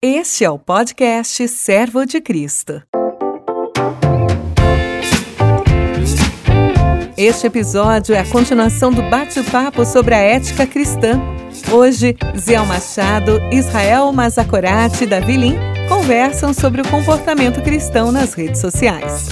Este é o podcast Servo de Cristo. Este episódio é a continuação do bate-papo sobre a ética cristã. Hoje, Zé Machado, Israel Mazacorati e Davi Lim conversam sobre o comportamento cristão nas redes sociais.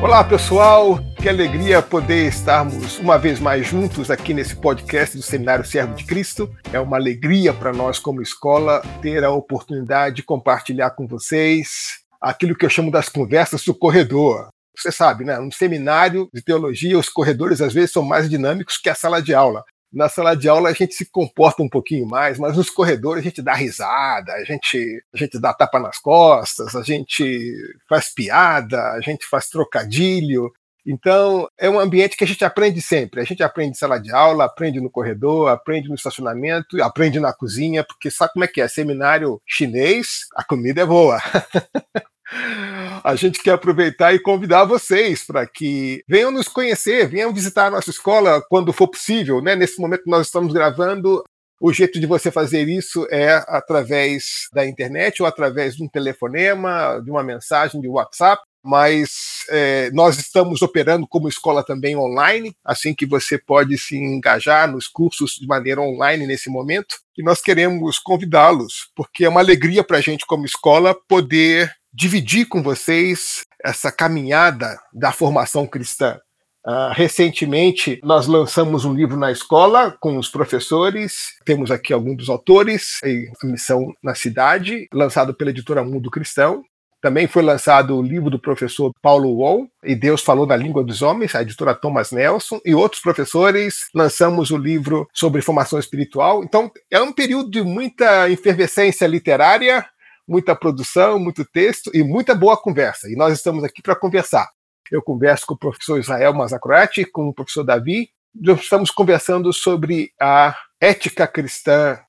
Olá, pessoal. Que alegria poder estarmos uma vez mais juntos aqui nesse podcast do Seminário Servo de Cristo. É uma alegria para nós, como escola, ter a oportunidade de compartilhar com vocês aquilo que eu chamo das conversas do corredor. Você sabe, né? No seminário de teologia, os corredores às vezes são mais dinâmicos que a sala de aula. Na sala de aula a gente se comporta um pouquinho mais, mas nos corredores a gente dá risada, a gente, a gente dá tapa nas costas, a gente faz piada, a gente faz trocadilho. Então, é um ambiente que a gente aprende sempre. A gente aprende em sala de aula, aprende no corredor, aprende no estacionamento, aprende na cozinha, porque sabe como é que é? Seminário chinês, a comida é boa. a gente quer aproveitar e convidar vocês para que venham nos conhecer, venham visitar a nossa escola quando for possível. Né? Nesse momento que nós estamos gravando, o jeito de você fazer isso é através da internet ou através de um telefonema, de uma mensagem de WhatsApp mas é, nós estamos operando como escola também online, assim que você pode se engajar nos cursos de maneira online nesse momento. E nós queremos convidá-los, porque é uma alegria para a gente, como escola, poder dividir com vocês essa caminhada da formação cristã. Uh, recentemente, nós lançamos um livro na escola com os professores. Temos aqui alguns dos autores, a Missão na Cidade, lançado pela editora Mundo Cristão. Também foi lançado o livro do professor Paulo Wall, E Deus Falou na Língua dos Homens, a editora Thomas Nelson, e outros professores. Lançamos o livro sobre formação espiritual. Então, é um período de muita efervescência literária, muita produção, muito texto e muita boa conversa. E nós estamos aqui para conversar. Eu converso com o professor Israel Mazacroati, com o professor Davi. Nós estamos conversando sobre a ética cristã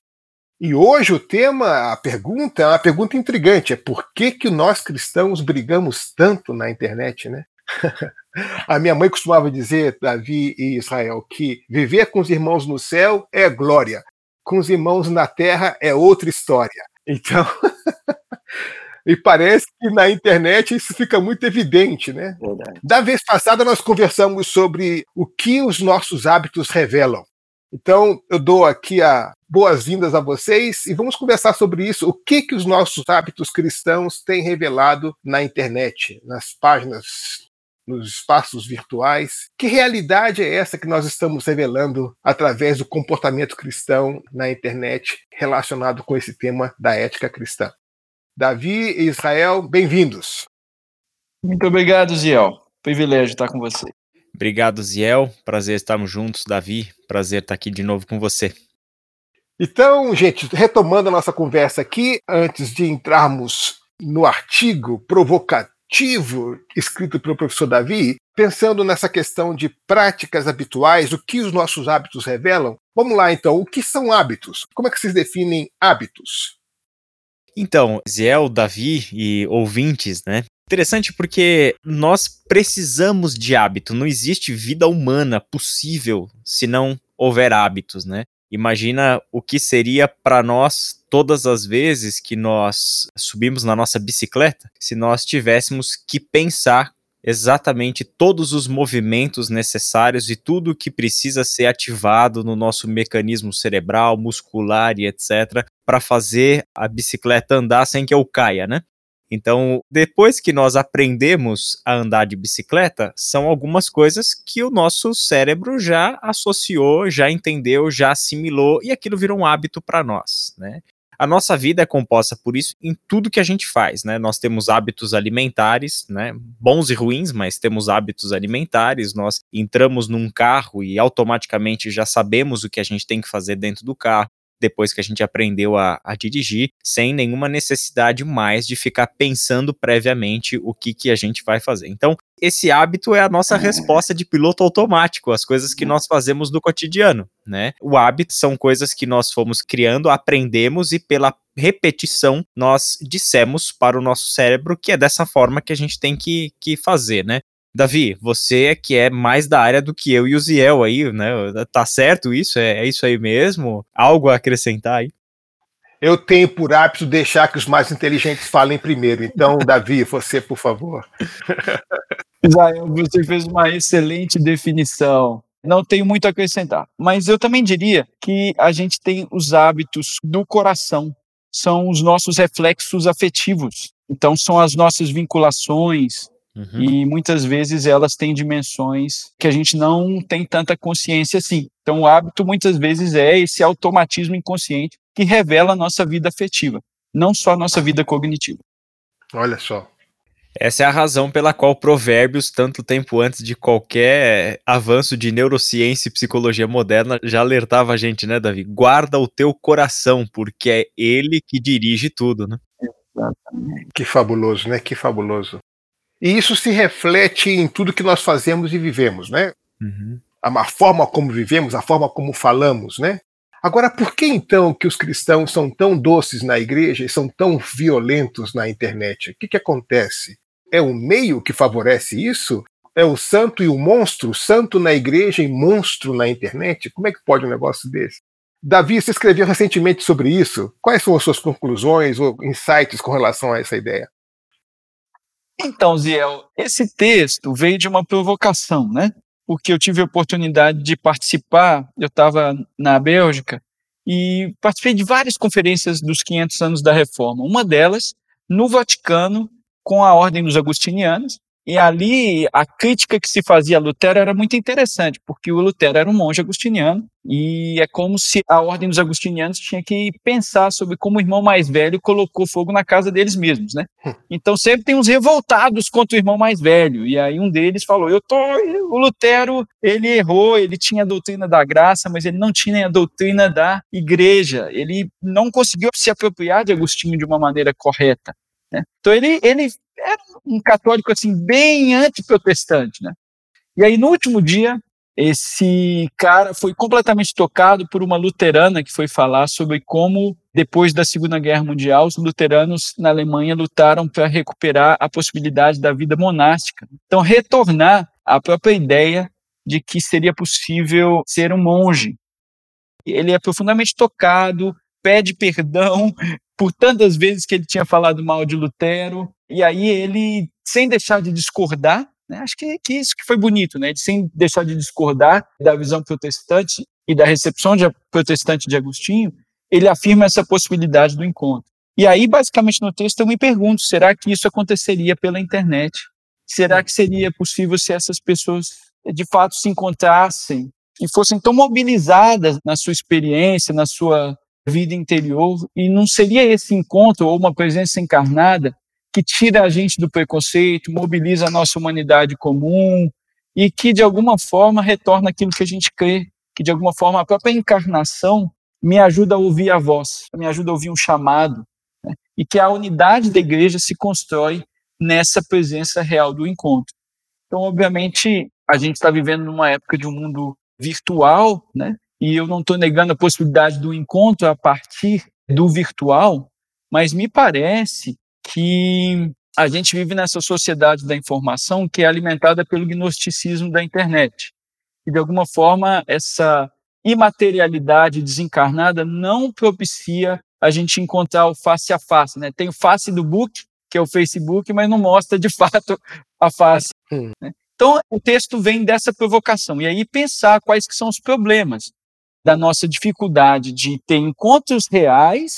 e hoje o tema, a pergunta, é uma pergunta intrigante: é por que, que nós cristãos brigamos tanto na internet, né? a minha mãe costumava dizer, Davi e Israel, que viver com os irmãos no céu é glória, com os irmãos na terra é outra história. Então, e parece que na internet isso fica muito evidente, né? Verdade. Da vez passada nós conversamos sobre o que os nossos hábitos revelam. Então, eu dou aqui a boas-vindas a vocês e vamos conversar sobre isso. O que que os nossos hábitos cristãos têm revelado na internet, nas páginas, nos espaços virtuais? Que realidade é essa que nós estamos revelando através do comportamento cristão na internet relacionado com esse tema da ética cristã? Davi e Israel, bem-vindos. Muito obrigado, Ziel. Privilégio estar com você. Obrigado, Ziel. Prazer estarmos juntos, Davi. Prazer estar aqui de novo com você. Então, gente, retomando a nossa conversa aqui, antes de entrarmos no artigo provocativo escrito pelo professor Davi, pensando nessa questão de práticas habituais, o que os nossos hábitos revelam, vamos lá então, o que são hábitos? Como é que vocês definem hábitos? Então, Ziel, Davi e ouvintes, né? Interessante porque nós precisamos de hábito. Não existe vida humana possível se não houver hábitos, né? Imagina o que seria para nós todas as vezes que nós subimos na nossa bicicleta, se nós tivéssemos que pensar exatamente todos os movimentos necessários e tudo que precisa ser ativado no nosso mecanismo cerebral, muscular e etc, para fazer a bicicleta andar sem que eu caia, né? Então, depois que nós aprendemos a andar de bicicleta, são algumas coisas que o nosso cérebro já associou, já entendeu, já assimilou e aquilo virou um hábito para nós, né? A nossa vida é composta por isso em tudo que a gente faz, né? Nós temos hábitos alimentares, né? Bons e ruins, mas temos hábitos alimentares. Nós entramos num carro e automaticamente já sabemos o que a gente tem que fazer dentro do carro depois que a gente aprendeu a, a, dirigir, sem nenhuma necessidade mais de ficar pensando previamente o que, que a gente vai fazer. Então, esse hábito é a nossa é. resposta de piloto automático, as coisas que nós fazemos no cotidiano, né? O hábito são coisas que nós fomos criando, aprendemos e pela repetição nós dissemos para o nosso cérebro que é dessa forma que a gente tem que, que fazer, né? Davi, você é que é mais da área do que eu e o Ziel aí, né? Tá certo isso? É, é isso aí mesmo? Algo a acrescentar aí? Eu tenho por hábito deixar que os mais inteligentes falem primeiro. Então, Davi, você, por favor. Israel, você fez uma excelente definição. Não tenho muito a acrescentar. Mas eu também diria que a gente tem os hábitos do coração, são os nossos reflexos afetivos. Então, são as nossas vinculações, Uhum. E muitas vezes elas têm dimensões que a gente não tem tanta consciência assim. Então, o hábito muitas vezes é esse automatismo inconsciente que revela a nossa vida afetiva, não só a nossa vida cognitiva. Olha só. Essa é a razão pela qual Provérbios, tanto tempo antes de qualquer avanço de neurociência e psicologia moderna, já alertava a gente, né, Davi? Guarda o teu coração, porque é ele que dirige tudo, né? Exatamente. Que fabuloso, né? Que fabuloso. E isso se reflete em tudo que nós fazemos e vivemos, né? Uhum. A forma como vivemos, a forma como falamos, né? Agora, por que então que os cristãos são tão doces na igreja e são tão violentos na internet? O que, que acontece? É o meio que favorece isso? É o santo e o monstro, santo na igreja e monstro na internet? Como é que pode um negócio desse? Davi, você escreveu recentemente sobre isso. Quais são as suas conclusões ou insights com relação a essa ideia? Então, Ziel, esse texto veio de uma provocação, né? Porque eu tive a oportunidade de participar, eu estava na Bélgica, e participei de várias conferências dos 500 anos da Reforma. Uma delas, no Vaticano, com a Ordem dos Agustinianos, e ali a crítica que se fazia a Lutero era muito interessante, porque o Lutero era um monge agustiniano e é como se a ordem dos agustinianos tinha que pensar sobre como o irmão mais velho colocou fogo na casa deles mesmos, né? Hum. Então sempre tem uns revoltados contra o irmão mais velho. E aí um deles falou: "Eu tô, o Lutero, ele errou, ele tinha a doutrina da graça, mas ele não tinha a doutrina da igreja. Ele não conseguiu se apropriar de Agostinho de uma maneira correta." Né? Então ele, ele era um católico assim bem antiprotestante, né? E aí no último dia esse cara foi completamente tocado por uma luterana que foi falar sobre como depois da Segunda Guerra Mundial os luteranos na Alemanha lutaram para recuperar a possibilidade da vida monástica. Então retornar à própria ideia de que seria possível ser um monge. Ele é profundamente tocado, pede perdão por tantas vezes que ele tinha falado mal de Lutero, e aí ele, sem deixar de discordar, né, acho que, que isso que foi bonito, né, sem deixar de discordar da visão protestante e da recepção de, protestante de Agostinho, ele afirma essa possibilidade do encontro. E aí, basicamente, no texto eu me pergunto, será que isso aconteceria pela internet? Será que seria possível se essas pessoas de fato se encontrassem e fossem tão mobilizadas na sua experiência, na sua vida interior, e não seria esse encontro ou uma presença encarnada que tira a gente do preconceito, mobiliza a nossa humanidade comum e que de alguma forma retorna aquilo que a gente crê, que de alguma forma a própria encarnação me ajuda a ouvir a voz, me ajuda a ouvir um chamado, né? e que a unidade da igreja se constrói nessa presença real do encontro. Então, obviamente, a gente está vivendo numa época de um mundo virtual, né? E eu não estou negando a possibilidade do encontro a partir do virtual, mas me parece que a gente vive nessa sociedade da informação que é alimentada pelo gnosticismo da internet. E, de alguma forma, essa imaterialidade desencarnada não propicia a gente encontrar o face a face. Né? Tem o face do book, que é o Facebook, mas não mostra de fato a face. Hum. Né? Então, o texto vem dessa provocação. E aí pensar quais que são os problemas da nossa dificuldade de ter encontros reais,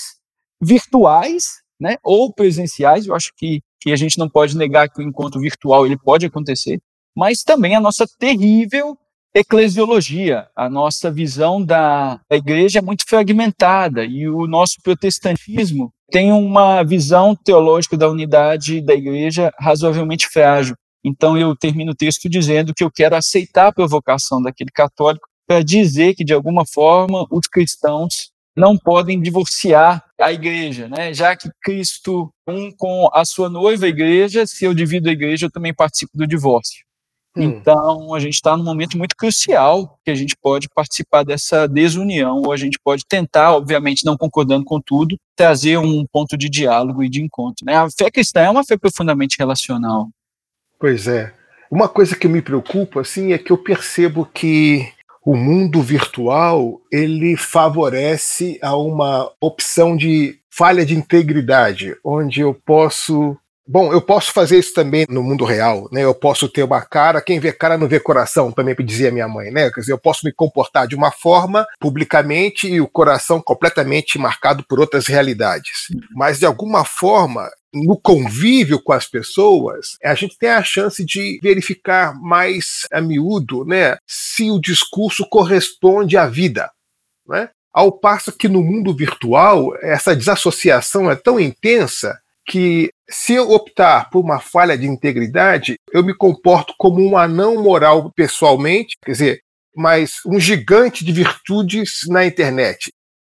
virtuais, né, ou presenciais. Eu acho que, que a gente não pode negar que o encontro virtual ele pode acontecer, mas também a nossa terrível eclesiologia, a nossa visão da, da igreja é muito fragmentada e o nosso protestantismo tem uma visão teológica da unidade da igreja razoavelmente frágil. Então eu termino o texto dizendo que eu quero aceitar a provocação daquele católico para dizer que, de alguma forma, os cristãos não podem divorciar a igreja, né? Já que Cristo, um com a sua noiva, a igreja, se eu divido a igreja, eu também participo do divórcio. Hum. Então, a gente está num momento muito crucial que a gente pode participar dessa desunião, ou a gente pode tentar, obviamente, não concordando com tudo, trazer um ponto de diálogo e de encontro. Né? A fé cristã é uma fé profundamente relacional. Pois é. Uma coisa que me preocupa, assim, é que eu percebo que o mundo virtual ele favorece a uma opção de falha de integridade, onde eu posso Bom, eu posso fazer isso também no mundo real, né? Eu posso ter uma cara, quem vê cara não vê coração, também dizia minha mãe, né? Quer dizer, eu posso me comportar de uma forma publicamente e o coração completamente marcado por outras realidades. Mas de alguma forma, no convívio com as pessoas, a gente tem a chance de verificar mais a miúdo, né, se o discurso corresponde à vida, né? Ao passo que no mundo virtual, essa desassociação é tão intensa que se eu optar por uma falha de integridade, eu me comporto como um anão moral pessoalmente, quer dizer, mas um gigante de virtudes na internet.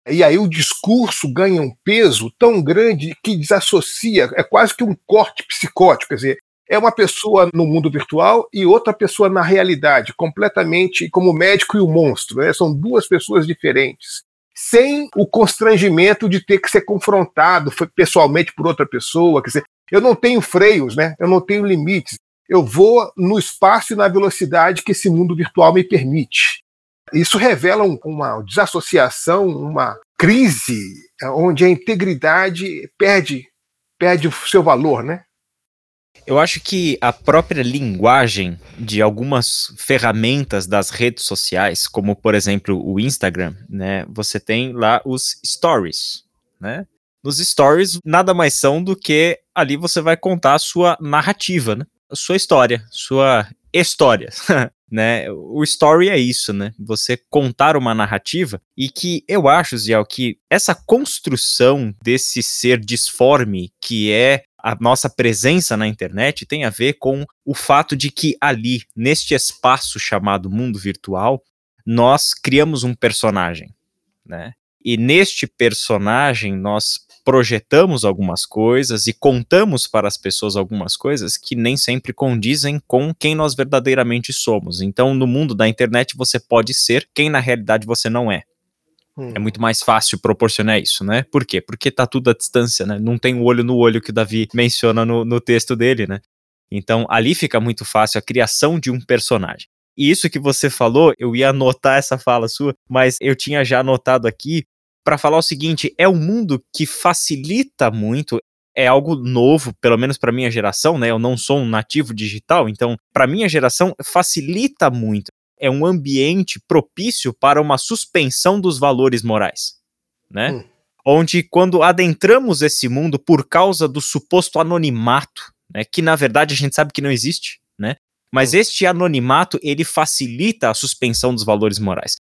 E aí o discurso ganha um peso tão grande que desassocia, é quase que um corte psicótico, quer dizer, é uma pessoa no mundo virtual e outra pessoa na realidade, completamente como o médico e o monstro, né? são duas pessoas diferentes sem o constrangimento de ter que ser confrontado pessoalmente por outra pessoa. Quer dizer, eu não tenho freios, né? eu não tenho limites. Eu vou no espaço e na velocidade que esse mundo virtual me permite. Isso revela uma desassociação, uma crise onde a integridade perde, perde o seu valor, né? Eu acho que a própria linguagem de algumas ferramentas das redes sociais, como por exemplo o Instagram, né? Você tem lá os stories, né? Nos stories nada mais são do que ali você vai contar a sua narrativa, né? A sua história, sua história, né? O story é isso, né? Você contar uma narrativa e que eu acho, Ziel, que essa construção desse ser disforme que é a nossa presença na internet tem a ver com o fato de que ali, neste espaço chamado mundo virtual, nós criamos um personagem, né? E neste personagem nós projetamos algumas coisas e contamos para as pessoas algumas coisas que nem sempre condizem com quem nós verdadeiramente somos. Então, no mundo da internet, você pode ser quem na realidade você não é. Hum. É muito mais fácil proporcionar isso, né? Por quê? Porque tá tudo à distância, né? Não tem o olho no olho que o Davi menciona no, no texto dele, né? Então ali fica muito fácil a criação de um personagem. E isso que você falou, eu ia anotar essa fala sua, mas eu tinha já anotado aqui para falar o seguinte: é um mundo que facilita muito, é algo novo, pelo menos para minha geração, né? Eu não sou um nativo digital, então para minha geração facilita muito é um ambiente propício para uma suspensão dos valores morais, né? Hum. Onde quando adentramos esse mundo por causa do suposto anonimato, né, que na verdade a gente sabe que não existe, né? Mas hum. este anonimato ele facilita a suspensão dos valores morais.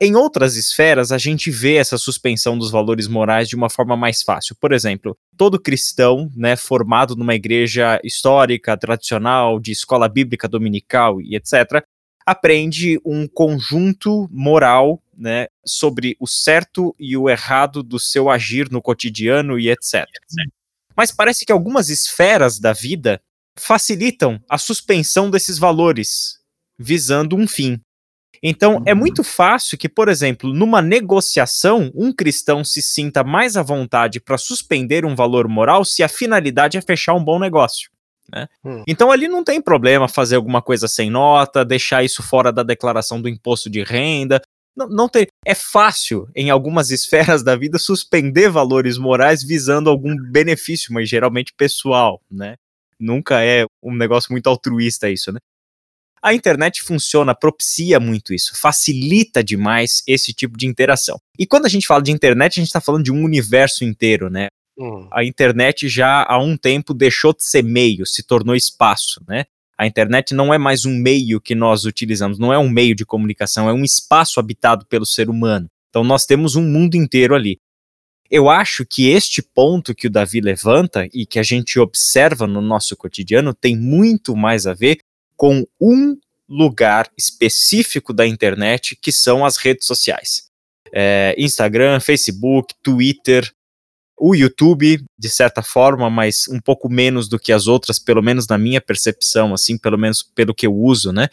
Em outras esferas, a gente vê essa suspensão dos valores morais de uma forma mais fácil. Por exemplo, todo cristão, né, formado numa igreja histórica, tradicional, de escola bíblica dominical e etc., aprende um conjunto moral né, sobre o certo e o errado do seu agir no cotidiano e etc. Mas parece que algumas esferas da vida facilitam a suspensão desses valores, visando um fim. Então, é uhum. muito fácil que, por exemplo, numa negociação, um cristão se sinta mais à vontade para suspender um valor moral se a finalidade é fechar um bom negócio. Né? Hum. Então ali não tem problema fazer alguma coisa sem nota, deixar isso fora da declaração do imposto de renda. Não, não tem. É fácil, em algumas esferas da vida, suspender valores morais visando algum benefício, mas geralmente pessoal, né? Nunca é um negócio muito altruísta isso, né? A internet funciona, propicia muito isso, facilita demais esse tipo de interação. E quando a gente fala de internet, a gente está falando de um universo inteiro, né? Hum. A internet já há um tempo deixou de ser meio, se tornou espaço, né? A internet não é mais um meio que nós utilizamos, não é um meio de comunicação, é um espaço habitado pelo ser humano. Então nós temos um mundo inteiro ali. Eu acho que este ponto que o Davi levanta e que a gente observa no nosso cotidiano tem muito mais a ver com um lugar específico da internet que são as redes sociais. É, Instagram, Facebook, Twitter, o YouTube, de certa forma, mas um pouco menos do que as outras, pelo menos na minha percepção, assim, pelo menos pelo que eu uso, né?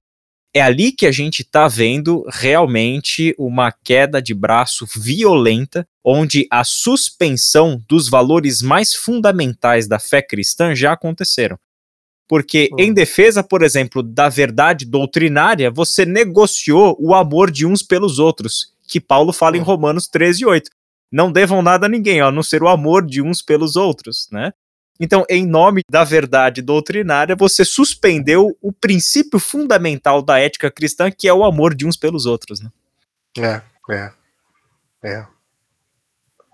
É ali que a gente está vendo realmente uma queda de braço violenta, onde a suspensão dos valores mais fundamentais da fé cristã já aconteceram. Porque Hum. em defesa, por exemplo, da verdade doutrinária, você negociou o amor de uns pelos outros, que Paulo fala em Hum. Romanos 13, 8. Não devam nada a ninguém, a não ser o amor de uns pelos outros, né? Então, em nome da verdade doutrinária, você suspendeu o princípio fundamental da ética cristã, que é o amor de uns pelos outros, né? É, é, é.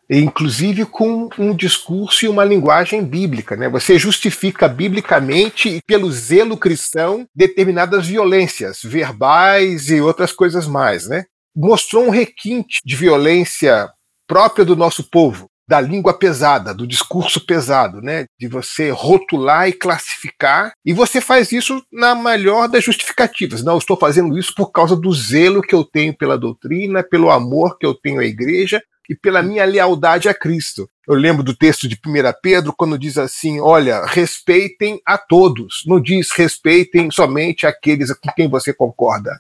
Inclusive com um discurso e uma linguagem bíblica, né? Você justifica biblicamente e pelo zelo cristão determinadas violências verbais e outras coisas mais, né? Mostrou um requinte de violência própria do nosso povo, da língua pesada, do discurso pesado, né? De você rotular e classificar, e você faz isso na melhor das justificativas. Não, eu estou fazendo isso por causa do zelo que eu tenho pela doutrina, pelo amor que eu tenho à igreja e pela minha lealdade a Cristo. Eu lembro do texto de 1 Pedro, quando diz assim: olha, respeitem a todos. Não diz respeitem somente aqueles com quem você concorda.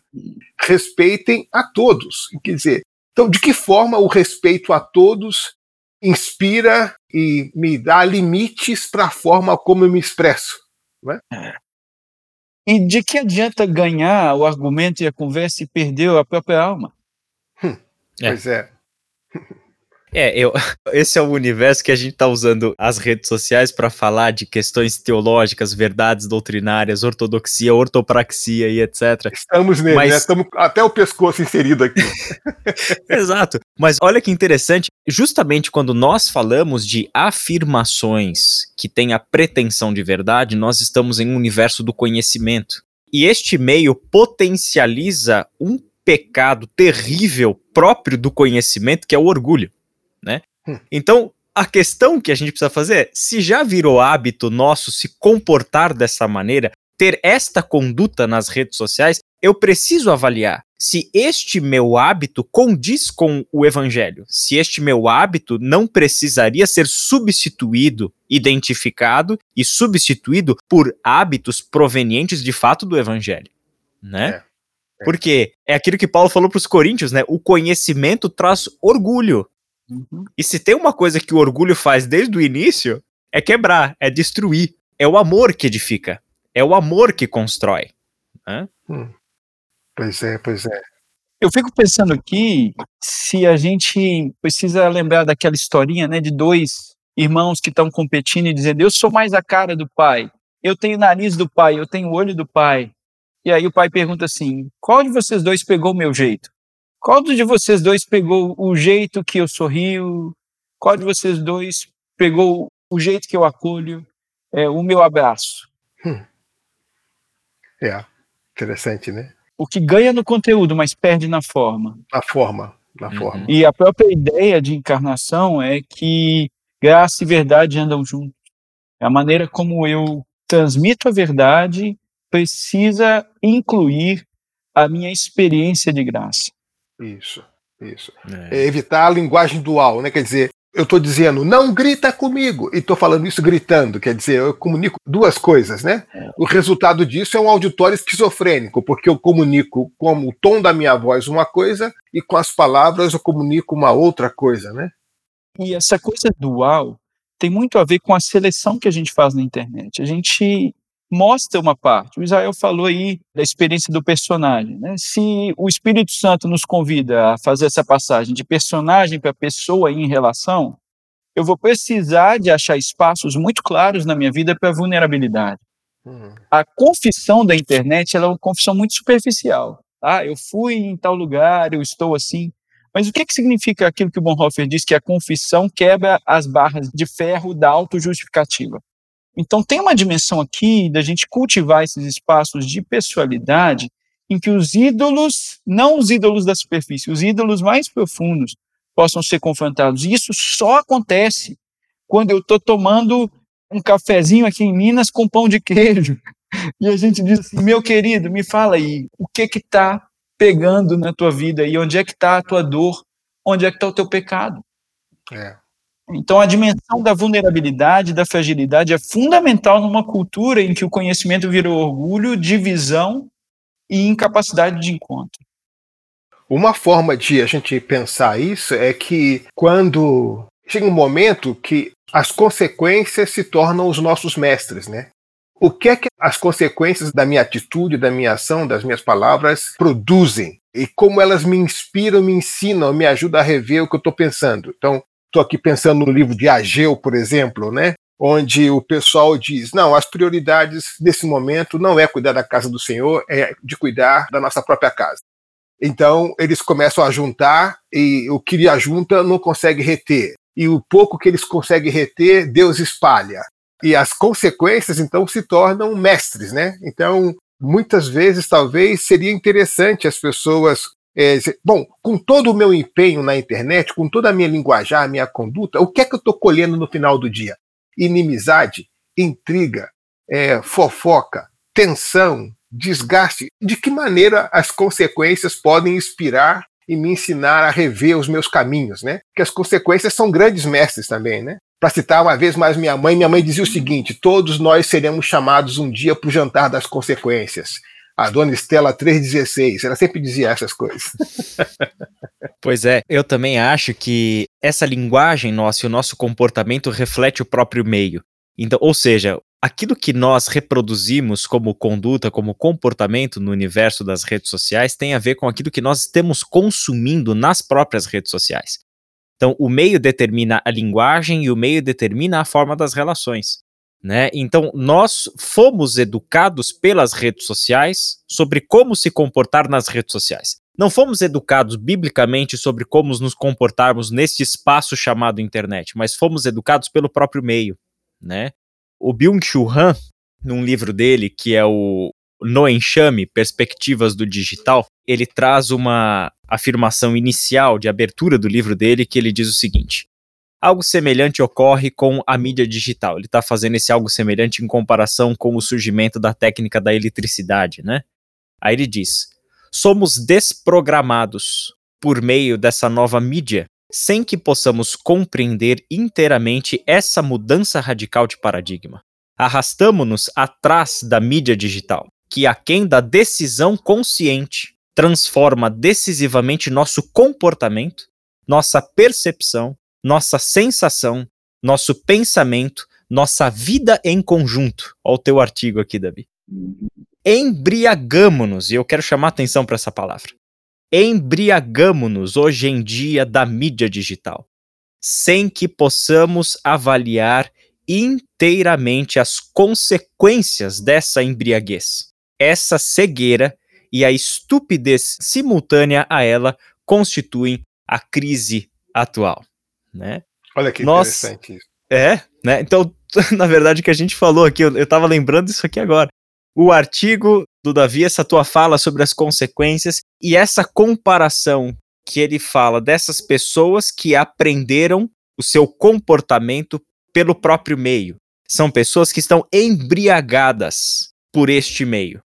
Respeitem a todos. Quer dizer, então, de que forma o respeito a todos inspira e me dá limites para a forma como eu me expresso? E de que adianta ganhar o argumento e a conversa e perder a própria alma? É. Pois é. É, eu, esse é o universo que a gente tá usando as redes sociais para falar de questões teológicas, verdades doutrinárias, ortodoxia, ortopraxia e etc. Estamos nele, Mas- né? Estamos até o pescoço inserido aqui. Exato. Mas olha que interessante, justamente quando nós falamos de afirmações que têm a pretensão de verdade, nós estamos em um universo do conhecimento. E este meio potencializa um pecado terrível próprio do conhecimento, que é o orgulho, né? Hum. Então, a questão que a gente precisa fazer é, se já virou hábito nosso se comportar dessa maneira, ter esta conduta nas redes sociais, eu preciso avaliar se este meu hábito condiz com o evangelho, se este meu hábito não precisaria ser substituído, identificado e substituído por hábitos provenientes de fato do evangelho, né? É, é. Porque é aquilo que Paulo falou para os coríntios, né? O conhecimento traz orgulho. E se tem uma coisa que o orgulho faz desde o início, é quebrar, é destruir. É o amor que edifica. É o amor que constrói. Pois é, pois é. Eu fico pensando aqui se a gente precisa lembrar daquela historinha, né, de dois irmãos que estão competindo e dizendo: Eu sou mais a cara do pai, eu tenho o nariz do pai, eu tenho o olho do pai. E aí o pai pergunta assim: Qual de vocês dois pegou o meu jeito? Qual de vocês dois pegou o jeito que eu sorrio? Qual de vocês dois pegou o jeito que eu acolho? É, o meu abraço? É. Interessante, né? O que ganha no conteúdo, mas perde na forma. Na forma. Na Uhum. forma. E a própria ideia de encarnação é que graça e verdade andam juntos. É a maneira como eu transmito a verdade precisa incluir a minha experiência de graça. Isso, isso. É evitar a linguagem dual, né? Quer dizer, eu estou dizendo, não grita comigo, e estou falando isso gritando, quer dizer, eu comunico duas coisas, né? O resultado disso é um auditório esquizofrênico, porque eu comunico com o tom da minha voz uma coisa e com as palavras eu comunico uma outra coisa, né? E essa coisa dual tem muito a ver com a seleção que a gente faz na internet. A gente mostra uma parte. O Israel falou aí da experiência do personagem. Né? Se o Espírito Santo nos convida a fazer essa passagem de personagem para pessoa em relação, eu vou precisar de achar espaços muito claros na minha vida para vulnerabilidade. Hum, A confissão da internet é uma confissão muito superficial. Ah, eu fui em tal lugar, eu estou assim. Mas o que, que significa aquilo que o Bonhoeffer diz que a confissão quebra as barras de ferro da autojustificativa? Então tem uma dimensão aqui da gente cultivar esses espaços de pessoalidade em que os ídolos, não os ídolos da superfície, os ídolos mais profundos possam ser confrontados. E isso só acontece quando eu estou tomando um cafezinho aqui em Minas com pão de queijo. E a gente diz assim, meu querido, me fala aí, o que que está pegando na tua vida e onde é que está a tua dor, onde é que está o teu pecado? é. Então, a dimensão da vulnerabilidade, da fragilidade é fundamental numa cultura em que o conhecimento virou orgulho, divisão e incapacidade de encontro. Uma forma de a gente pensar isso é que quando chega um momento que as consequências se tornam os nossos mestres, né? o que é que as consequências da minha atitude, da minha ação, das minhas palavras produzem e como elas me inspiram, me ensinam, me ajudam a rever o que eu estou pensando. Então, estou aqui pensando no livro de Ageu, por exemplo, né? onde o pessoal diz: não, as prioridades desse momento não é cuidar da casa do Senhor, é de cuidar da nossa própria casa. Então, eles começam a juntar e o que junta não consegue reter. E o pouco que eles conseguem reter, Deus espalha. E as consequências, então, se tornam mestres, né? Então, muitas vezes, talvez, seria interessante as pessoas. É, bom, com todo o meu empenho na internet, com toda a minha linguajar, minha conduta, o que é que eu estou colhendo no final do dia? Inimizade, intriga, é, fofoca, tensão, desgaste, de que maneira as consequências podem inspirar e me ensinar a rever os meus caminhos, né? Que as consequências são grandes mestres também, né? Para citar uma vez mais minha mãe, minha mãe dizia o seguinte: todos nós seremos chamados um dia para o jantar das consequências. A dona Estela 316, ela sempre dizia essas coisas. pois é, eu também acho que essa linguagem nossa e o nosso comportamento reflete o próprio meio. Então, ou seja, aquilo que nós reproduzimos como conduta, como comportamento no universo das redes sociais tem a ver com aquilo que nós estamos consumindo nas próprias redes sociais. Então, o meio determina a linguagem e o meio determina a forma das relações. Né? Então, nós fomos educados pelas redes sociais sobre como se comportar nas redes sociais. Não fomos educados biblicamente sobre como nos comportarmos neste espaço chamado internet, mas fomos educados pelo próprio meio, né? O Byung-Chul Han, num livro dele, que é o No Enxame, Perspectivas do Digital, ele traz uma afirmação inicial de abertura do livro dele que ele diz o seguinte: Algo semelhante ocorre com a mídia digital. Ele está fazendo esse algo semelhante em comparação com o surgimento da técnica da eletricidade, né? Aí ele diz: somos desprogramados por meio dessa nova mídia sem que possamos compreender inteiramente essa mudança radical de paradigma. Arrastamo-nos atrás da mídia digital, que, aquém da decisão consciente, transforma decisivamente nosso comportamento, nossa percepção, nossa sensação, nosso pensamento, nossa vida em conjunto. Olha o teu artigo aqui, Davi. Embriagamo-nos, e eu quero chamar atenção para essa palavra embriagamo-nos hoje em dia da mídia digital, sem que possamos avaliar inteiramente as consequências dessa embriaguez. Essa cegueira e a estupidez simultânea a ela constituem a crise atual, né? Olha que Nós, interessante isso. É, né? Então, na verdade, o que a gente falou aqui, eu, eu tava lembrando isso aqui agora. O artigo do Davi, essa tua fala sobre as consequências e essa comparação que ele fala dessas pessoas que aprenderam o seu comportamento pelo próprio meio. São pessoas que estão embriagadas por este meio.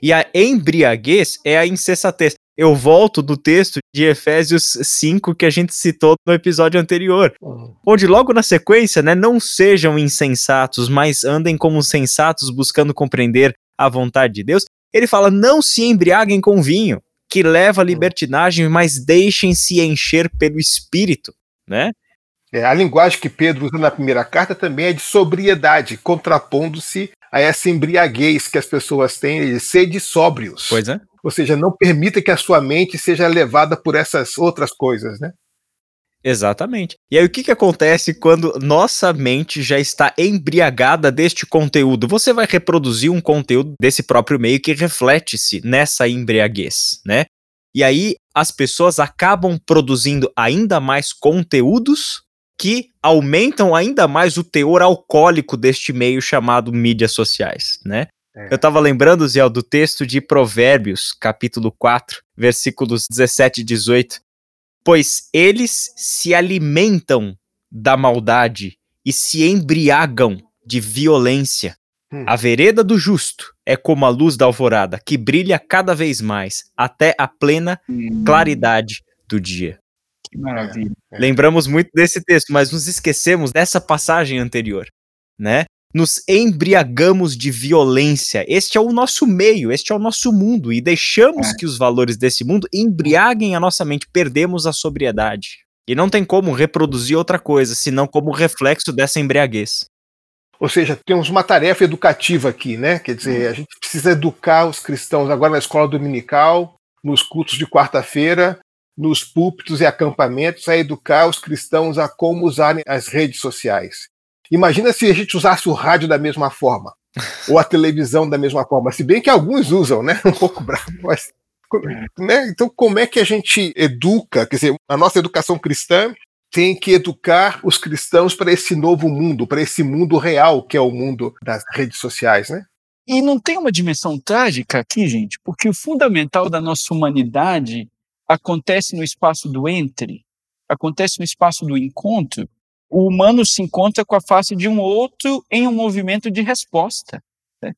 E a embriaguez é a insensatez. Eu volto do texto de Efésios 5 que a gente citou no episódio anterior, uhum. onde logo na sequência, né, não sejam insensatos, mas andem como sensatos buscando compreender a vontade de Deus, ele fala: não se embriaguem com vinho, que leva à hum. libertinagem, mas deixem-se encher pelo espírito, né? É, a linguagem que Pedro usa na primeira carta também é de sobriedade, contrapondo-se a essa embriaguez que as pessoas têm de sede sóbrios. Pois é. Ou seja, não permita que a sua mente seja levada por essas outras coisas, né? Exatamente. E aí o que, que acontece quando nossa mente já está embriagada deste conteúdo? Você vai reproduzir um conteúdo desse próprio meio que reflete-se nessa embriaguez, né? E aí as pessoas acabam produzindo ainda mais conteúdos que aumentam ainda mais o teor alcoólico deste meio chamado mídias sociais, né? É. Eu estava lembrando, Zé, do texto de Provérbios, capítulo 4, versículos 17 e 18, pois eles se alimentam da maldade e se embriagam de violência. Hum. A vereda do justo é como a luz da alvorada, que brilha cada vez mais, até a plena hum. claridade do dia. Que maravilha. É. Lembramos muito desse texto, mas nos esquecemos dessa passagem anterior, né? Nos embriagamos de violência. Este é o nosso meio, este é o nosso mundo, e deixamos é. que os valores desse mundo embriaguem a nossa mente, perdemos a sobriedade. E não tem como reproduzir outra coisa, senão como reflexo dessa embriaguez. Ou seja, temos uma tarefa educativa aqui, né? Quer dizer, a gente precisa educar os cristãos agora na escola dominical, nos cultos de quarta-feira, nos púlpitos e acampamentos, a educar os cristãos a como usarem as redes sociais. Imagina se a gente usasse o rádio da mesma forma, ou a televisão da mesma forma, se bem que alguns usam, né? Um pouco bravo, mas. Né? Então, como é que a gente educa? Quer dizer, a nossa educação cristã tem que educar os cristãos para esse novo mundo, para esse mundo real que é o mundo das redes sociais, né? E não tem uma dimensão trágica aqui, gente, porque o fundamental da nossa humanidade acontece no espaço do entre, acontece no espaço do encontro. O humano se encontra com a face de um outro em um movimento de resposta. Né?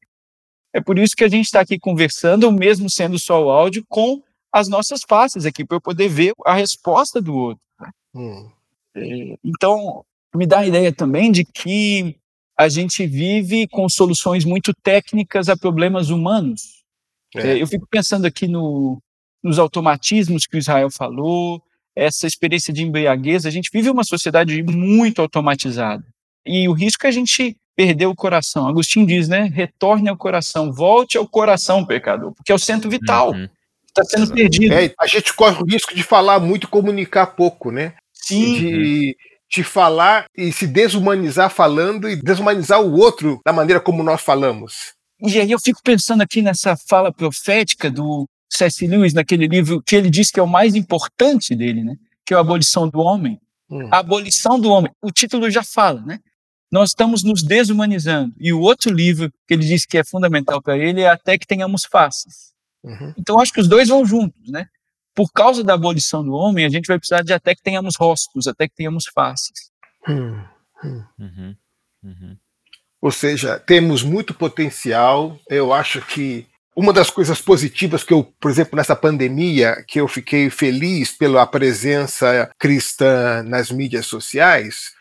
É por isso que a gente está aqui conversando, mesmo sendo só o áudio, com as nossas faces aqui, para eu poder ver a resposta do outro. Né? Hum. É, então, me dá a ideia também de que a gente vive com soluções muito técnicas a problemas humanos. É. É, eu fico pensando aqui no, nos automatismos que o Israel falou, essa experiência de embriaguez. A gente vive uma sociedade muito automatizada. E o risco é a gente perder o coração. Agostinho diz, né? Retorne ao coração, volte ao coração, pecador, porque é o centro vital. Uhum. Está sendo perdido. É, a gente corre o risco de falar muito e comunicar pouco, né? Sim. De, de falar e se desumanizar falando e desumanizar o outro da maneira como nós falamos. E aí eu fico pensando aqui nessa fala profética do C.S. Lewis, naquele livro que ele diz que é o mais importante dele, né? Que é a abolição do homem. Hum. A abolição do homem. O título já fala, né? Nós estamos nos desumanizando. E o outro livro que ele diz que é fundamental para ele é Até que tenhamos faces. Uhum. Então acho que os dois vão juntos, né? por causa da abolição do homem, a gente vai precisar de até que tenhamos rostos, até que tenhamos faces. Hum, hum. Uhum, uhum. Ou seja, temos muito potencial. Eu acho que uma das coisas positivas que eu, por exemplo, nessa pandemia, que eu fiquei feliz pela presença cristã nas mídias sociais,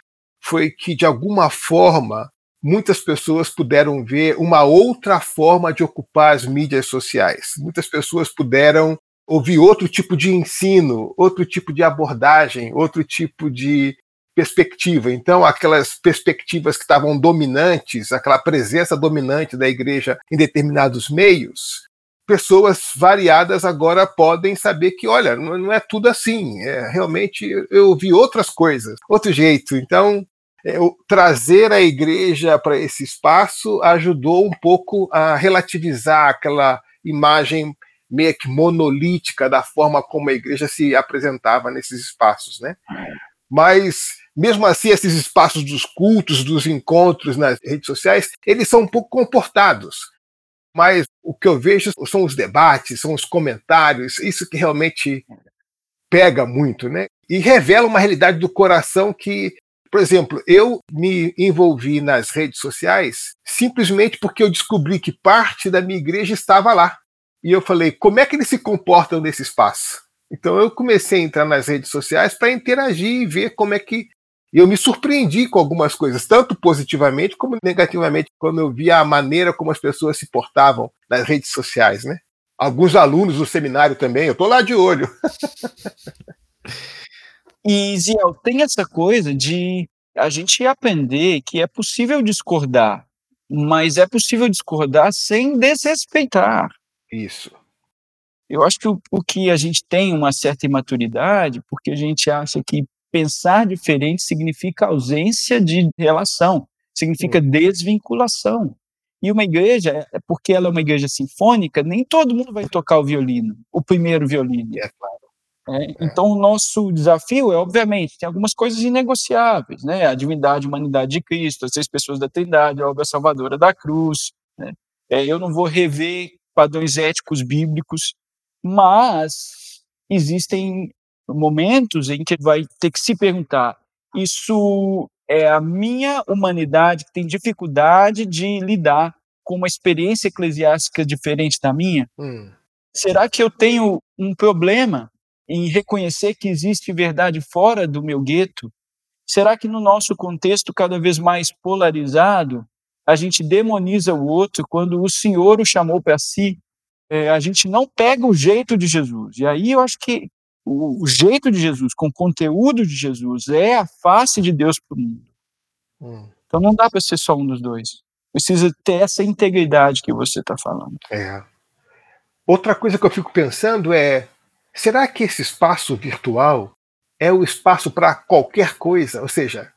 foi que, de alguma forma, muitas pessoas puderam ver uma outra forma de ocupar as mídias sociais. Muitas pessoas puderam ouvir outro tipo de ensino, outro tipo de abordagem, outro tipo de perspectiva. Então, aquelas perspectivas que estavam dominantes, aquela presença dominante da igreja em determinados meios, pessoas variadas agora podem saber que, olha, não é tudo assim. É, realmente eu ouvi outras coisas, outro jeito. Então, é, trazer a igreja para esse espaço ajudou um pouco a relativizar aquela imagem meio que monolítica da forma como a igreja se apresentava nesses espaços, né? Mas mesmo assim, esses espaços dos cultos, dos encontros nas redes sociais, eles são um pouco comportados. Mas o que eu vejo são os debates, são os comentários, isso que realmente pega muito, né? E revela uma realidade do coração que, por exemplo, eu me envolvi nas redes sociais simplesmente porque eu descobri que parte da minha igreja estava lá. E eu falei, como é que eles se comportam nesse espaço? Então eu comecei a entrar nas redes sociais para interagir e ver como é que. E eu me surpreendi com algumas coisas, tanto positivamente como negativamente, quando eu vi a maneira como as pessoas se portavam nas redes sociais, né? Alguns alunos do seminário também, eu tô lá de olho. e, Ziel, tem essa coisa de a gente aprender que é possível discordar, mas é possível discordar sem desrespeitar. Isso. Eu acho que o, o que a gente tem uma certa imaturidade, porque a gente acha que pensar diferente significa ausência de relação, significa desvinculação. E uma igreja, é porque ela é uma igreja sinfônica, nem todo mundo vai tocar o violino, o primeiro violino. É claro. É, é. Então, o nosso desafio é, obviamente, tem algumas coisas inegociáveis, né? A divindade, a humanidade de Cristo, as seis pessoas da Trindade, a obra salvadora da cruz. Né? É, eu não vou rever padrões éticos bíblicos, mas existem momentos em que vai ter que se perguntar: isso é a minha humanidade que tem dificuldade de lidar com uma experiência eclesiástica diferente da minha? Hum. Será que eu tenho um problema em reconhecer que existe verdade fora do meu gueto? Será que no nosso contexto cada vez mais polarizado, a gente demoniza o outro quando o Senhor o chamou para si. É, a gente não pega o jeito de Jesus. E aí eu acho que o, o jeito de Jesus, com o conteúdo de Jesus, é a face de Deus para o mundo. Hum. Então não dá para ser só um dos dois. Precisa ter essa integridade que você está falando. É. Outra coisa que eu fico pensando é: será que esse espaço virtual é o espaço para qualquer coisa? Ou seja,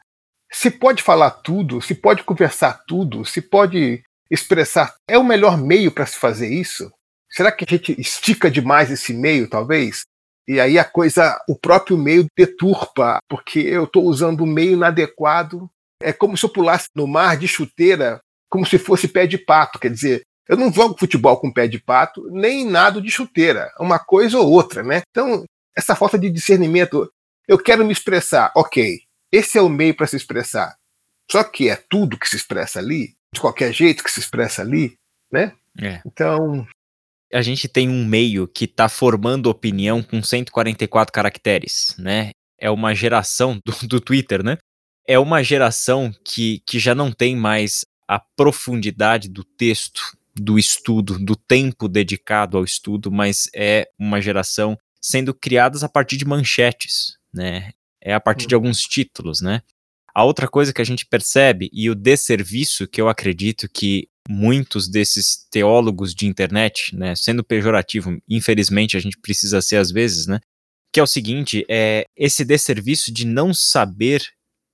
se pode falar tudo, se pode conversar tudo, se pode expressar. É o melhor meio para se fazer isso? Será que a gente estica demais esse meio, talvez? E aí a coisa, o próprio meio deturpa, porque eu estou usando o meio inadequado. É como se eu pulasse no mar de chuteira, como se fosse pé de pato. Quer dizer, eu não jogo futebol com pé de pato, nem nado de chuteira. Uma coisa ou outra, né? Então, essa falta de discernimento, eu quero me expressar, ok. Esse é o meio para se expressar. Só que é tudo que se expressa ali, de qualquer jeito que se expressa ali, né? É. Então. A gente tem um meio que está formando opinião com 144 caracteres, né? É uma geração do, do Twitter, né? É uma geração que, que já não tem mais a profundidade do texto, do estudo, do tempo dedicado ao estudo, mas é uma geração sendo criadas a partir de manchetes, né? é a partir de uhum. alguns títulos, né? A outra coisa que a gente percebe, e o desserviço que eu acredito que muitos desses teólogos de internet, né, sendo pejorativo, infelizmente a gente precisa ser às vezes, né, que é o seguinte, é esse desserviço de não saber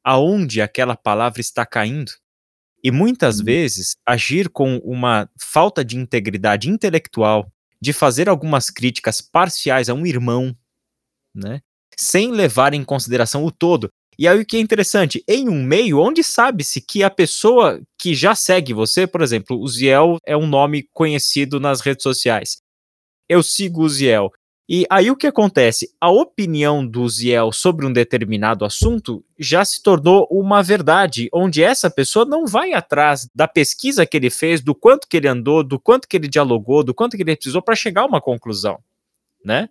aonde aquela palavra está caindo. E muitas uhum. vezes agir com uma falta de integridade intelectual, de fazer algumas críticas parciais a um irmão, né? sem levar em consideração o todo. E aí o que é interessante, em um meio onde sabe-se que a pessoa que já segue você, por exemplo, o Ziel é um nome conhecido nas redes sociais. Eu sigo o Ziel. E aí o que acontece? A opinião do Ziel sobre um determinado assunto já se tornou uma verdade, onde essa pessoa não vai atrás da pesquisa que ele fez, do quanto que ele andou, do quanto que ele dialogou, do quanto que ele precisou para chegar a uma conclusão, né?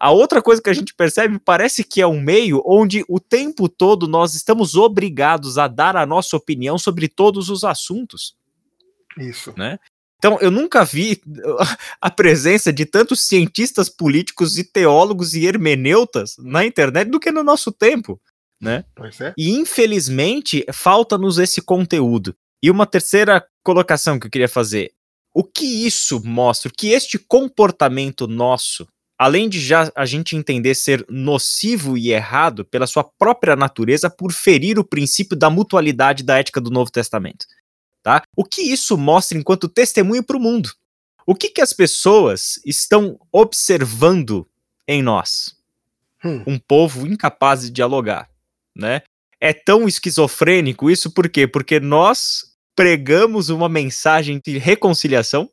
A outra coisa que a gente percebe parece que é um meio onde o tempo todo nós estamos obrigados a dar a nossa opinião sobre todos os assuntos. Isso. Né? Então, eu nunca vi a presença de tantos cientistas políticos e teólogos e hermeneutas na internet do que no nosso tempo, né? Pois é. E infelizmente falta-nos esse conteúdo. E uma terceira colocação que eu queria fazer: o que isso mostra? O que este comportamento nosso além de já a gente entender ser nocivo e errado pela sua própria natureza por ferir o princípio da mutualidade da ética do Novo Testamento. Tá? O que isso mostra enquanto testemunho para o mundo? O que, que as pessoas estão observando em nós? Hum. Um povo incapaz de dialogar, né? É tão esquizofrênico isso por quê? Porque nós pregamos uma mensagem de reconciliação.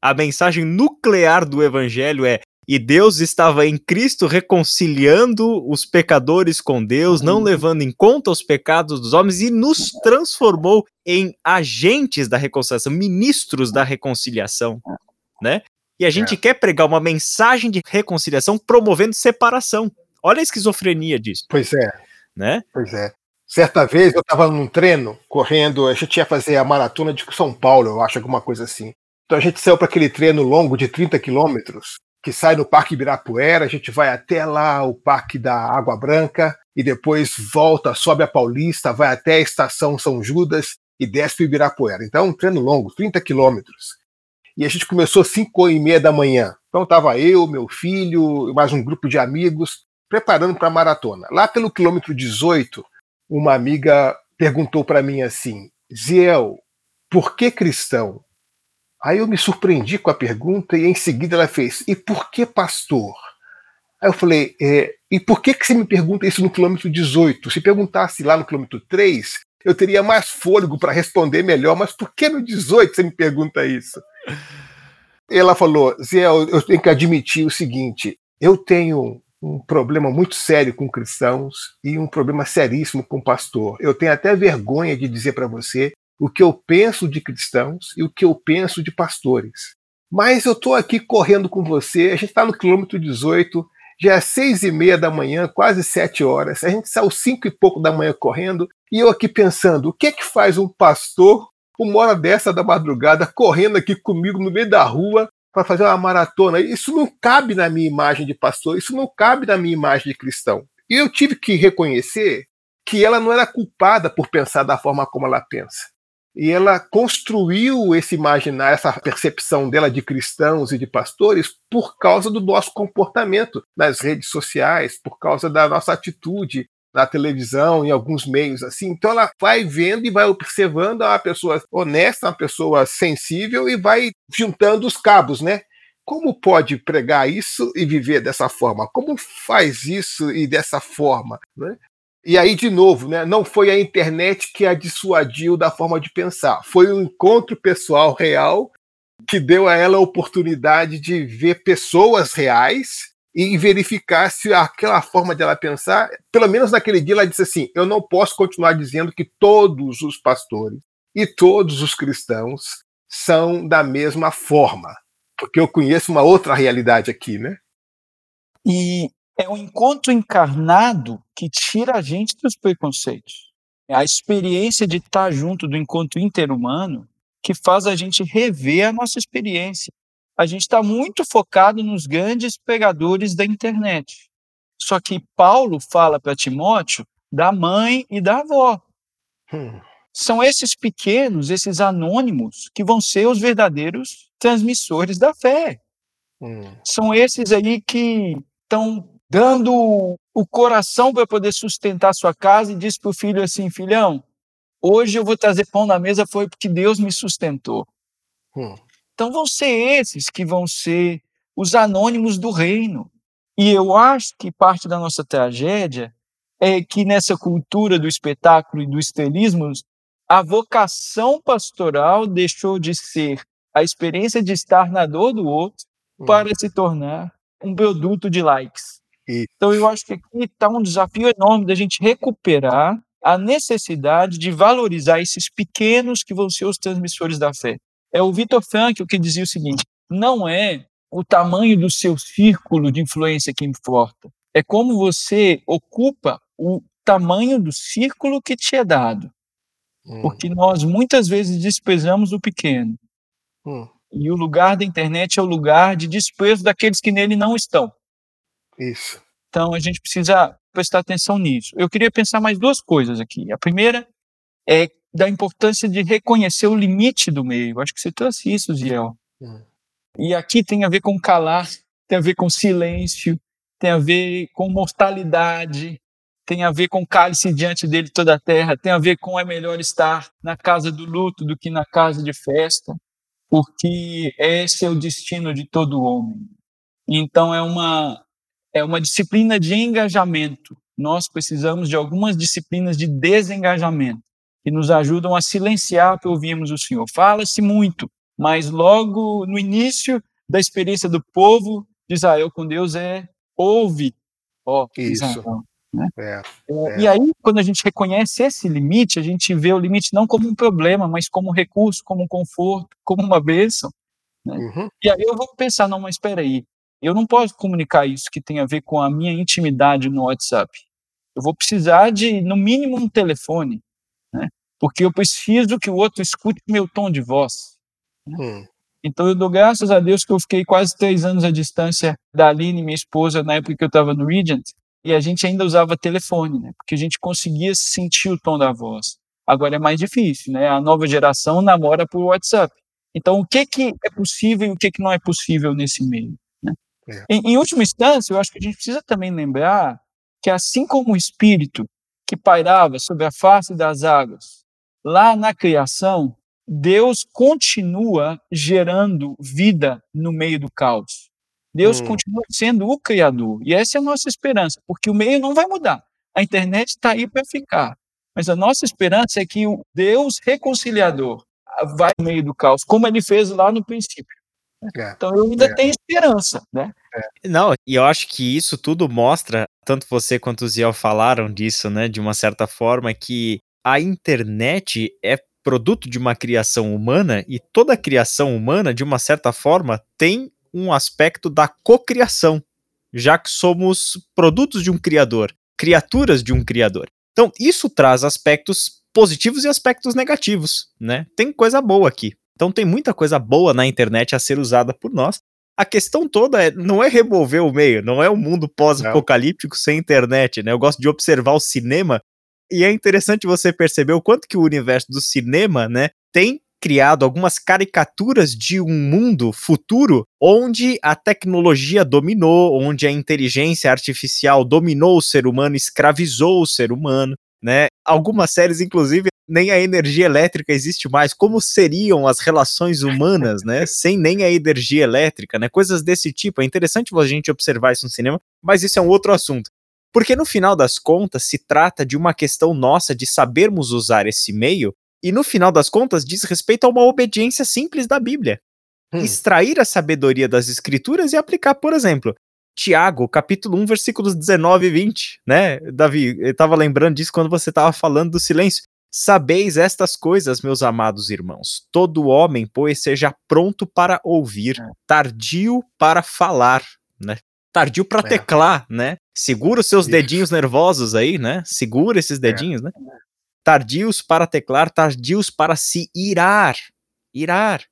A mensagem nuclear do evangelho é e Deus estava em Cristo reconciliando os pecadores com Deus, não uhum. levando em conta os pecados dos homens e nos transformou em agentes da reconciliação, ministros da reconciliação, né? E a gente é. quer pregar uma mensagem de reconciliação promovendo separação. Olha a esquizofrenia disso. Pois é. Né? Pois é. Certa vez eu estava num treino, correndo, a gente ia fazer a maratona de São Paulo, eu acho, alguma coisa assim. Então a gente saiu para aquele treino longo de 30 quilômetros que sai no Parque Ibirapuera, a gente vai até lá o Parque da Água Branca e depois volta, sobe a Paulista, vai até a Estação São Judas e desce para Ibirapuera. Então, um treino longo, 30 quilômetros. E a gente começou às 5 e meia da manhã. Então estava eu, meu filho, mais um grupo de amigos preparando para a maratona. Lá pelo quilômetro 18, uma amiga perguntou para mim assim: Ziel, por que cristão? Aí eu me surpreendi com a pergunta e em seguida ela fez: E por que pastor? Aí eu falei: é, E por que, que você me pergunta isso no quilômetro 18? Se perguntasse lá no quilômetro 3, eu teria mais fôlego para responder melhor, mas por que no 18 você me pergunta isso? Ela falou: Zé, eu tenho que admitir o seguinte: eu tenho um problema muito sério com cristãos e um problema seríssimo com pastor. Eu tenho até vergonha de dizer para você o que eu penso de cristãos e o que eu penso de pastores. Mas eu estou aqui correndo com você, a gente está no quilômetro 18, já é seis e meia da manhã, quase sete horas, a gente saiu cinco e pouco da manhã correndo, e eu aqui pensando, o que é que faz um pastor uma hora dessa da madrugada correndo aqui comigo no meio da rua para fazer uma maratona? Isso não cabe na minha imagem de pastor, isso não cabe na minha imagem de cristão. E eu tive que reconhecer que ela não era culpada por pensar da forma como ela pensa. E ela construiu esse imaginar, essa percepção dela de cristãos e de pastores por causa do nosso comportamento nas redes sociais, por causa da nossa atitude na televisão, em alguns meios assim. Então ela vai vendo e vai observando uma pessoa honesta, uma pessoa sensível e vai juntando os cabos, né? Como pode pregar isso e viver dessa forma? Como faz isso e dessa forma? Né? E aí, de novo, né, não foi a internet que a dissuadiu da forma de pensar, foi um encontro pessoal real que deu a ela a oportunidade de ver pessoas reais e verificar se aquela forma de ela pensar, pelo menos naquele dia ela disse assim: eu não posso continuar dizendo que todos os pastores e todos os cristãos são da mesma forma, porque eu conheço uma outra realidade aqui, né? E é o encontro encarnado que tira a gente dos preconceitos. É a experiência de estar junto do encontro interhumano que faz a gente rever a nossa experiência. A gente está muito focado nos grandes pregadores da internet. Só que Paulo fala para Timóteo da mãe e da avó. Hum. São esses pequenos, esses anônimos, que vão ser os verdadeiros transmissores da fé. Hum. São esses aí que estão dando o coração para poder sustentar sua casa e diz para o filho assim: filhão, hoje eu vou trazer pão na mesa foi porque Deus me sustentou. Hum. Então vão ser esses que vão ser os anônimos do reino. E eu acho que parte da nossa tragédia é que nessa cultura do espetáculo e do estelismo, a vocação pastoral deixou de ser a experiência de estar na dor do outro hum. para se tornar um produto de likes. Então, eu acho que aqui está um desafio enorme da gente recuperar a necessidade de valorizar esses pequenos que vão ser os transmissores da fé. É o Vitor Frankl que dizia o seguinte: não é o tamanho do seu círculo de influência que importa, é como você ocupa o tamanho do círculo que te é dado. Hum. Porque nós muitas vezes desprezamos o pequeno. Hum. E o lugar da internet é o lugar de desprezo daqueles que nele não estão. Isso. Então a gente precisa prestar atenção nisso. Eu queria pensar mais duas coisas aqui. A primeira é da importância de reconhecer o limite do meio. Acho que você trouxe isso, Ziel. Hum. E aqui tem a ver com calar, tem a ver com silêncio, tem a ver com mortalidade, tem a ver com cálice diante dele toda a terra, tem a ver com é melhor estar na casa do luto do que na casa de festa, porque esse é o destino de todo homem. Então é uma é uma disciplina de engajamento. Nós precisamos de algumas disciplinas de desengajamento que nos ajudam a silenciar para ouvirmos o Senhor. Fala-se muito, mas logo no início da experiência do povo de Israel com Deus é ouve, ó Isso. Israel. Né? É, é. E aí, quando a gente reconhece esse limite, a gente vê o limite não como um problema, mas como um recurso, como um conforto, como uma bênção. Né? Uhum. E aí eu vou pensar, não, mas espera aí, eu não posso comunicar isso que tem a ver com a minha intimidade no WhatsApp. Eu vou precisar de, no mínimo, um telefone, né? porque eu preciso que o outro escute meu tom de voz. Né? Hum. Então eu dou graças a Deus que eu fiquei quase três anos à distância da Aline, minha esposa, na época que eu estava no Regent, e a gente ainda usava telefone, né? porque a gente conseguia sentir o tom da voz. Agora é mais difícil, né? A nova geração namora por WhatsApp. Então, o que, que é possível e o que, que não é possível nesse meio? É. Em, em última instância, eu acho que a gente precisa também lembrar que, assim como o Espírito que pairava sobre a face das águas, lá na criação, Deus continua gerando vida no meio do caos. Deus hum. continua sendo o Criador. E essa é a nossa esperança, porque o meio não vai mudar. A internet está aí para ficar. Mas a nossa esperança é que o Deus reconciliador vai no meio do caos, como ele fez lá no princípio. É, então eu ainda é. tenho esperança, né? É. Não, e eu acho que isso tudo mostra, tanto você quanto o Ziel falaram disso, né, de uma certa forma, que a internet é produto de uma criação humana e toda criação humana, de uma certa forma, tem um aspecto da cocriação, já que somos produtos de um criador, criaturas de um criador. Então, isso traz aspectos positivos e aspectos negativos, né? Tem coisa boa aqui. Então tem muita coisa boa na internet a ser usada por nós. A questão toda é, não é remover o meio, não é um mundo pós-apocalíptico sem internet, né? Eu gosto de observar o cinema E é interessante você perceber o quanto que o universo do cinema, né, tem criado algumas caricaturas de um mundo futuro onde a tecnologia dominou, onde a inteligência artificial dominou o ser humano, escravizou o ser humano, né? Algumas séries, inclusive, nem a energia elétrica existe mais. Como seriam as relações humanas, né? Sem nem a energia elétrica, né? Coisas desse tipo. É interessante a gente observar isso no cinema, mas isso é um outro assunto. Porque no final das contas se trata de uma questão nossa de sabermos usar esse meio e no final das contas diz respeito a uma obediência simples da Bíblia. Hum. Extrair a sabedoria das escrituras e aplicar, por exemplo, Tiago, capítulo 1, versículos 19 e 20, né? Davi, eu estava lembrando disso quando você estava falando do silêncio. Sabeis estas coisas, meus amados irmãos. Todo homem, pois, seja pronto para ouvir, é. tardio para falar, né? Tardio para é. teclar, né? Segura os seus dedinhos nervosos aí, né? Segura esses é. dedinhos, é. né? Tardios para teclar, tardios para se irar. Irar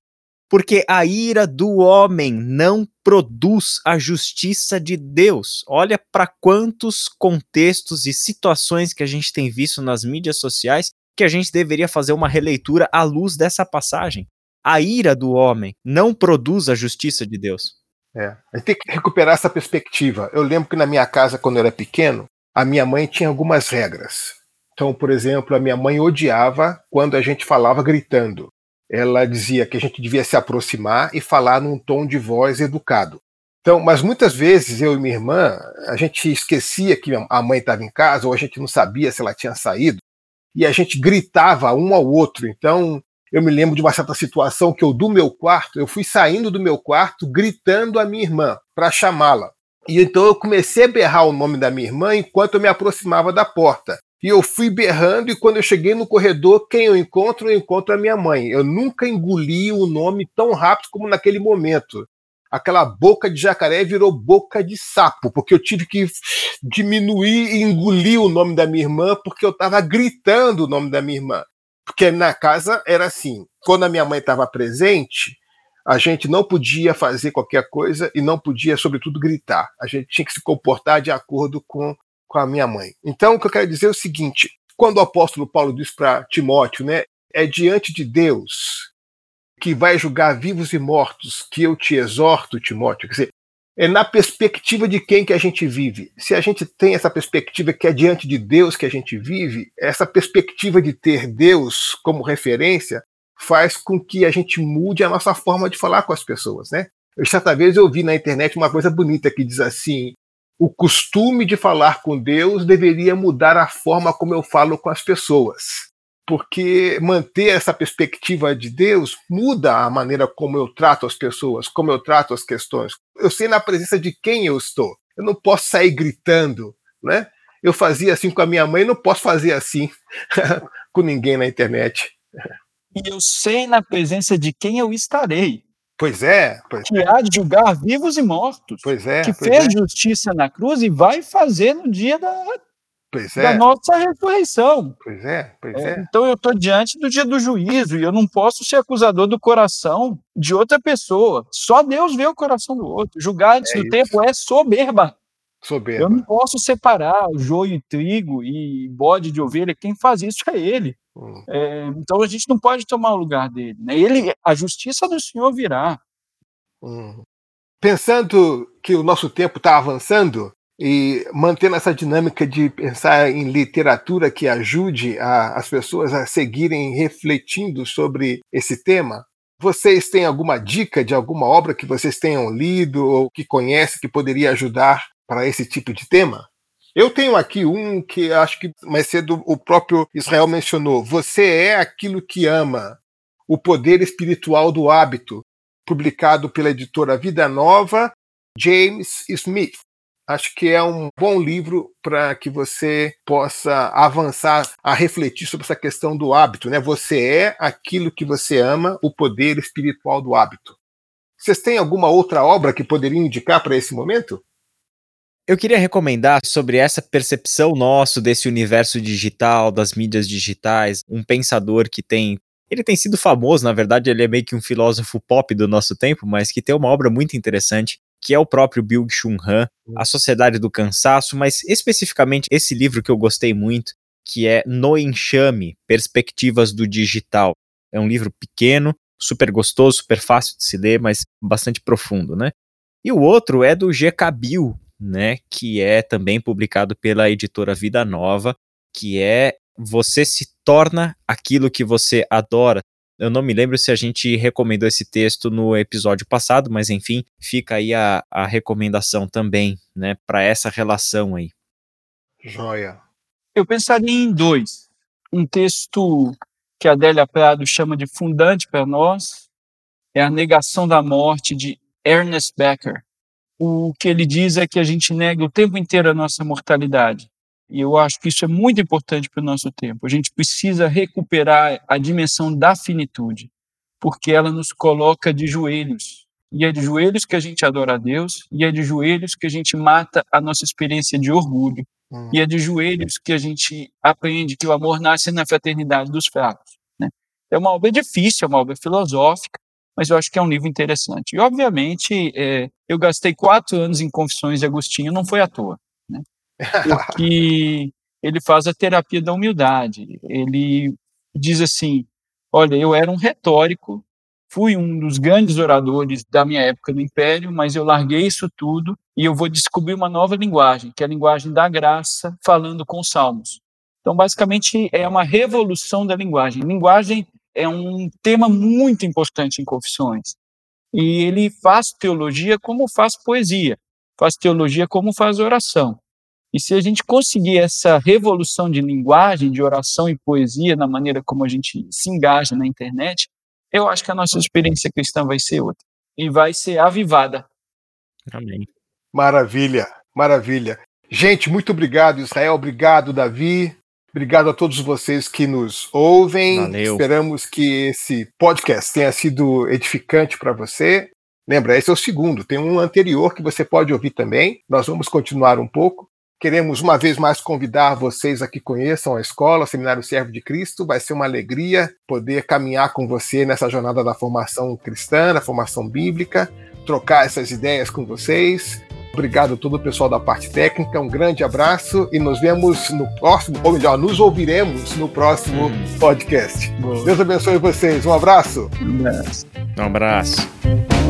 porque a ira do homem não produz a justiça de Deus. Olha para quantos contextos e situações que a gente tem visto nas mídias sociais que a gente deveria fazer uma releitura à luz dessa passagem. A ira do homem não produz a justiça de Deus. É, a gente tem que recuperar essa perspectiva. Eu lembro que na minha casa, quando eu era pequeno, a minha mãe tinha algumas regras. Então, por exemplo, a minha mãe odiava quando a gente falava gritando ela dizia que a gente devia se aproximar e falar num tom de voz educado. Então, mas muitas vezes eu e minha irmã, a gente esquecia que a mãe estava em casa ou a gente não sabia se ela tinha saído e a gente gritava um ao outro. Então, eu me lembro de uma certa situação que eu do meu quarto, eu fui saindo do meu quarto gritando a minha irmã para chamá-la. E então eu comecei a berrar o nome da minha irmã enquanto eu me aproximava da porta. E eu fui berrando, e quando eu cheguei no corredor, quem eu encontro? Eu encontro a minha mãe. Eu nunca engoli o nome tão rápido como naquele momento. Aquela boca de jacaré virou boca de sapo, porque eu tive que diminuir e engolir o nome da minha irmã, porque eu estava gritando o nome da minha irmã. Porque na casa era assim: quando a minha mãe estava presente, a gente não podia fazer qualquer coisa e não podia, sobretudo, gritar. A gente tinha que se comportar de acordo com com a minha mãe. Então, o que eu quero dizer é o seguinte: quando o apóstolo Paulo diz para Timóteo, né, é diante de Deus que vai julgar vivos e mortos que eu te exorto, Timóteo. Quer dizer, é na perspectiva de quem que a gente vive. Se a gente tem essa perspectiva que é diante de Deus que a gente vive, essa perspectiva de ter Deus como referência faz com que a gente mude a nossa forma de falar com as pessoas, né? Eu, certa vez eu vi na internet uma coisa bonita que diz assim: o costume de falar com Deus deveria mudar a forma como eu falo com as pessoas. Porque manter essa perspectiva de Deus muda a maneira como eu trato as pessoas, como eu trato as questões. Eu sei na presença de quem eu estou. Eu não posso sair gritando, né? Eu fazia assim com a minha mãe, não posso fazer assim com ninguém na internet. E eu sei na presença de quem eu estarei. Pois é. Pois que há de julgar vivos e mortos. Pois é. Que pois fez é. justiça na cruz e vai fazer no dia da, pois da é. nossa ressurreição. Pois é, pois é. é. Então eu estou diante do dia do juízo e eu não posso ser acusador do coração de outra pessoa. Só Deus vê o coração do outro. Julgar antes É do isso. tempo é soberba. Soberba. Eu não posso separar joio e trigo e bode de ovelha. Quem faz isso é ele. Hum. É, então a gente não pode tomar o lugar dele. Né? Ele, a justiça do Senhor virá. Hum. Pensando que o nosso tempo está avançando e mantendo essa dinâmica de pensar em literatura que ajude a- as pessoas a seguirem refletindo sobre esse tema, vocês têm alguma dica de alguma obra que vocês tenham lido ou que conhecem que poderia ajudar para esse tipo de tema? Eu tenho aqui um que acho que mais cedo o próprio Israel mencionou. Você é aquilo que ama. O poder espiritual do hábito, publicado pela editora Vida Nova, James Smith. Acho que é um bom livro para que você possa avançar a refletir sobre essa questão do hábito. Né? Você é aquilo que você ama, o poder espiritual do hábito. Vocês têm alguma outra obra que poderiam indicar para esse momento? Eu queria recomendar sobre essa percepção nosso desse universo digital, das mídias digitais, um pensador que tem. Ele tem sido famoso, na verdade, ele é meio que um filósofo pop do nosso tempo, mas que tem uma obra muito interessante, que é o próprio Byung-Chun Han, A Sociedade do Cansaço, mas especificamente esse livro que eu gostei muito, que é No Enxame: Perspectivas do Digital. É um livro pequeno, super gostoso, super fácil de se ler, mas bastante profundo, né? E o outro é do G. Cabil, né, que é também publicado pela editora Vida Nova, que é Você se torna aquilo que você adora. Eu não me lembro se a gente recomendou esse texto no episódio passado, mas enfim, fica aí a, a recomendação também, né, para essa relação aí. Joia. Eu pensaria em dois. Um texto que a Adélia Prado chama de fundante para nós é A Negação da Morte, de Ernest Becker. O que ele diz é que a gente nega o tempo inteiro a nossa mortalidade. E eu acho que isso é muito importante para o nosso tempo. A gente precisa recuperar a dimensão da finitude, porque ela nos coloca de joelhos. E é de joelhos que a gente adora a Deus, e é de joelhos que a gente mata a nossa experiência de orgulho, Hum. E é de joelhos que a gente aprende que o amor nasce na fraternidade dos fracos. Né? É uma obra difícil, é uma obra filosófica, mas eu acho que é um livro interessante. E, obviamente, é, eu gastei quatro anos em Confissões de Agostinho, não foi à toa. Porque ele faz a terapia da humildade. Ele diz assim: olha, eu era um retórico fui um dos grandes oradores da minha época no Império, mas eu larguei isso tudo e eu vou descobrir uma nova linguagem, que é a linguagem da graça, falando com os salmos. Então, basicamente, é uma revolução da linguagem. Linguagem é um tema muito importante em Confissões. E ele faz teologia como faz poesia, faz teologia como faz oração. E se a gente conseguir essa revolução de linguagem, de oração e poesia, na maneira como a gente se engaja na internet, eu acho que a nossa experiência cristã vai ser outra e vai ser avivada. Amém. Maravilha, maravilha. Gente, muito obrigado, Israel. Obrigado, Davi. Obrigado a todos vocês que nos ouvem. Valeu. Esperamos que esse podcast tenha sido edificante para você. Lembra, esse é o segundo. Tem um anterior que você pode ouvir também. Nós vamos continuar um pouco. Queremos uma vez mais convidar vocês a que conheçam a escola, o Seminário Servo de Cristo. Vai ser uma alegria poder caminhar com você nessa jornada da formação cristã, da formação bíblica, trocar essas ideias com vocês. Obrigado a todo o pessoal da parte técnica, um grande abraço e nos vemos no próximo, ou melhor, nos ouviremos no próximo hum. podcast. Boa. Deus abençoe vocês, um abraço. Um abraço. Um abraço.